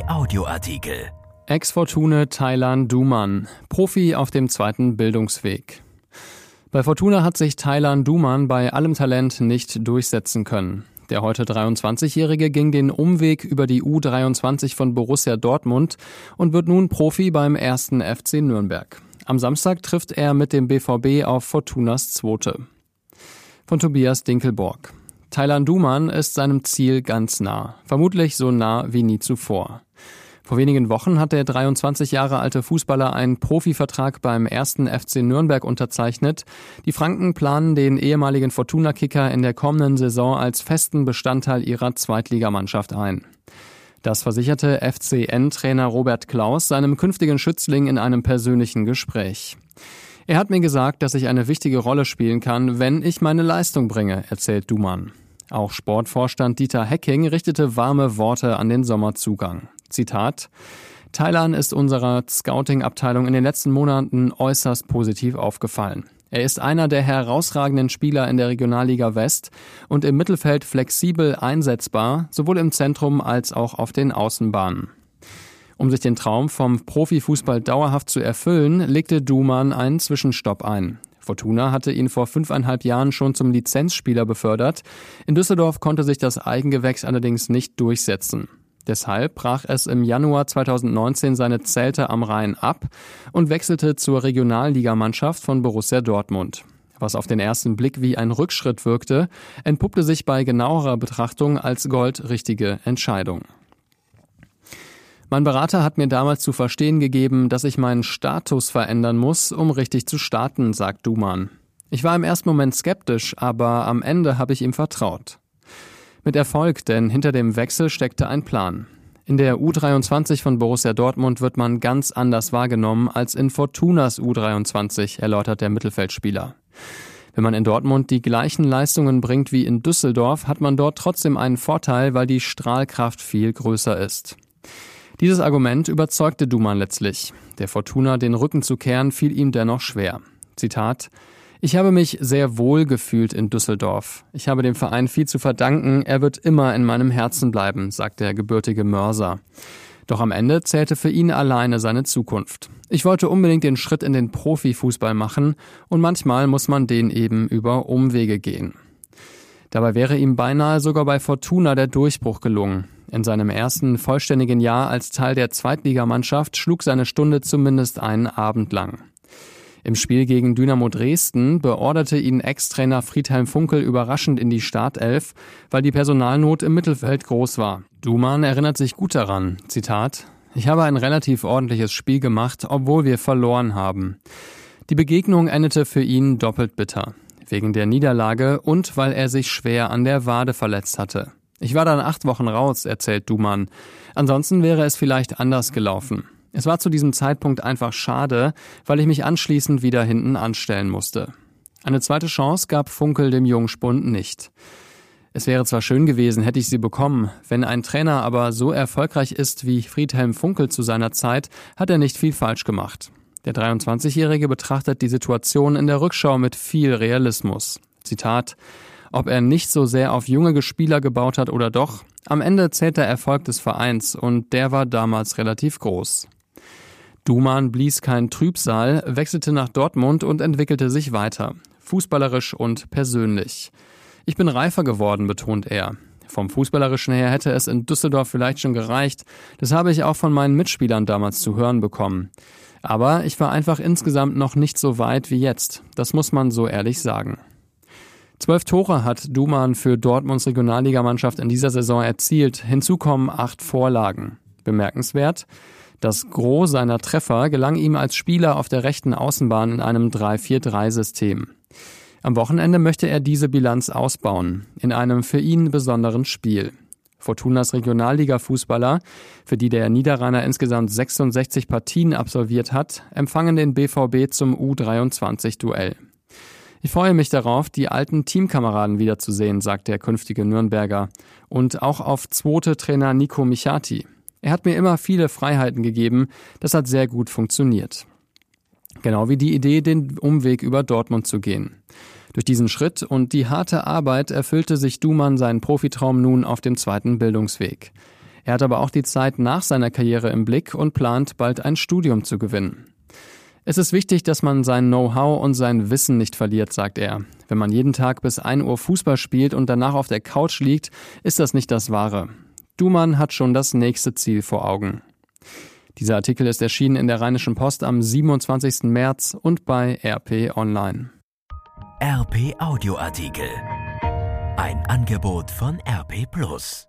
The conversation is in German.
Audioartikel. Ex-Fortune Thailand Duman, Profi auf dem zweiten Bildungsweg. Bei Fortuna hat sich Thailand Duman bei allem Talent nicht durchsetzen können. Der heute 23-Jährige ging den Umweg über die U23 von Borussia Dortmund und wird nun Profi beim ersten FC Nürnberg. Am Samstag trifft er mit dem BVB auf Fortunas Zweite. Von Tobias Dinkelborg. Thailand Duman ist seinem Ziel ganz nah, vermutlich so nah wie nie zuvor. Vor wenigen Wochen hat der 23 Jahre alte Fußballer einen Profivertrag beim ersten FC Nürnberg unterzeichnet. Die Franken planen den ehemaligen Fortuna-Kicker in der kommenden Saison als festen Bestandteil ihrer Zweitligamannschaft ein. Das versicherte FCN-Trainer Robert Klaus seinem künftigen Schützling in einem persönlichen Gespräch. Er hat mir gesagt, dass ich eine wichtige Rolle spielen kann, wenn ich meine Leistung bringe, erzählt Duman. Auch Sportvorstand Dieter Hecking richtete warme Worte an den Sommerzugang. Zitat Thailand ist unserer Scouting-Abteilung in den letzten Monaten äußerst positiv aufgefallen. Er ist einer der herausragenden Spieler in der Regionalliga West und im Mittelfeld flexibel einsetzbar, sowohl im Zentrum als auch auf den Außenbahnen. Um sich den Traum vom Profifußball dauerhaft zu erfüllen, legte Duman einen Zwischenstopp ein. Fortuna hatte ihn vor fünfeinhalb Jahren schon zum Lizenzspieler befördert. In Düsseldorf konnte sich das Eigengewächs allerdings nicht durchsetzen. Deshalb brach es im Januar 2019 seine Zelte am Rhein ab und wechselte zur Regionalligamannschaft von Borussia Dortmund. Was auf den ersten Blick wie ein Rückschritt wirkte, entpuppte sich bei genauerer Betrachtung als goldrichtige Entscheidung. Mein Berater hat mir damals zu verstehen gegeben, dass ich meinen Status verändern muss, um richtig zu starten, sagt Duman. Ich war im ersten Moment skeptisch, aber am Ende habe ich ihm vertraut. Mit Erfolg, denn hinter dem Wechsel steckte ein Plan. In der U23 von Borussia Dortmund wird man ganz anders wahrgenommen als in Fortunas U23, erläutert der Mittelfeldspieler. Wenn man in Dortmund die gleichen Leistungen bringt wie in Düsseldorf, hat man dort trotzdem einen Vorteil, weil die Strahlkraft viel größer ist. Dieses Argument überzeugte Duman letztlich. Der Fortuna den Rücken zu kehren fiel ihm dennoch schwer. Zitat ich habe mich sehr wohl gefühlt in Düsseldorf. Ich habe dem Verein viel zu verdanken. Er wird immer in meinem Herzen bleiben, sagt der gebürtige Mörser. Doch am Ende zählte für ihn alleine seine Zukunft. Ich wollte unbedingt den Schritt in den Profifußball machen und manchmal muss man den eben über Umwege gehen. Dabei wäre ihm beinahe sogar bei Fortuna der Durchbruch gelungen. In seinem ersten vollständigen Jahr als Teil der Zweitligamannschaft schlug seine Stunde zumindest einen Abend lang. Im Spiel gegen Dynamo Dresden beorderte ihn Ex-Trainer Friedhelm Funkel überraschend in die Startelf, weil die Personalnot im Mittelfeld groß war. Duman erinnert sich gut daran. Zitat Ich habe ein relativ ordentliches Spiel gemacht, obwohl wir verloren haben. Die Begegnung endete für ihn doppelt bitter. Wegen der Niederlage und weil er sich schwer an der Wade verletzt hatte. Ich war dann acht Wochen raus, erzählt Duman. Ansonsten wäre es vielleicht anders gelaufen. Es war zu diesem Zeitpunkt einfach schade, weil ich mich anschließend wieder hinten anstellen musste. Eine zweite Chance gab Funkel dem Jungspund nicht. Es wäre zwar schön gewesen, hätte ich sie bekommen, wenn ein Trainer aber so erfolgreich ist wie Friedhelm Funkel zu seiner Zeit, hat er nicht viel falsch gemacht. Der 23-Jährige betrachtet die Situation in der Rückschau mit viel Realismus. Zitat ob er nicht so sehr auf junge Spieler gebaut hat oder doch, am Ende zählt der Erfolg des Vereins und der war damals relativ groß. Duman blies kein Trübsal, wechselte nach Dortmund und entwickelte sich weiter, fußballerisch und persönlich. Ich bin reifer geworden, betont er. Vom Fußballerischen her hätte es in Düsseldorf vielleicht schon gereicht, das habe ich auch von meinen Mitspielern damals zu hören bekommen. Aber ich war einfach insgesamt noch nicht so weit wie jetzt, das muss man so ehrlich sagen. Zwölf Tore hat Duman für Dortmunds Regionalligamannschaft in dieser Saison erzielt. Hinzu kommen acht Vorlagen. Bemerkenswert. Das Gros seiner Treffer gelang ihm als Spieler auf der rechten Außenbahn in einem 3-4-3-System. Am Wochenende möchte er diese Bilanz ausbauen, in einem für ihn besonderen Spiel. Fortunas Regionalliga-Fußballer, für die der Niederrheiner insgesamt 66 Partien absolviert hat, empfangen den BVB zum U23-Duell. Ich freue mich darauf, die alten Teamkameraden wiederzusehen, sagt der künftige Nürnberger. Und auch auf zweite Trainer Nico Michati. Er hat mir immer viele Freiheiten gegeben. Das hat sehr gut funktioniert. Genau wie die Idee, den Umweg über Dortmund zu gehen. Durch diesen Schritt und die harte Arbeit erfüllte sich Dumann seinen Profitraum nun auf dem zweiten Bildungsweg. Er hat aber auch die Zeit nach seiner Karriere im Blick und plant, bald ein Studium zu gewinnen. Es ist wichtig, dass man sein Know-how und sein Wissen nicht verliert, sagt er. Wenn man jeden Tag bis 1 Uhr Fußball spielt und danach auf der Couch liegt, ist das nicht das Wahre. Dumann hat schon das nächste Ziel vor Augen. Dieser Artikel ist erschienen in der Rheinischen Post am 27. März und bei RP Online. RP Audioartikel. Ein Angebot von RP Plus.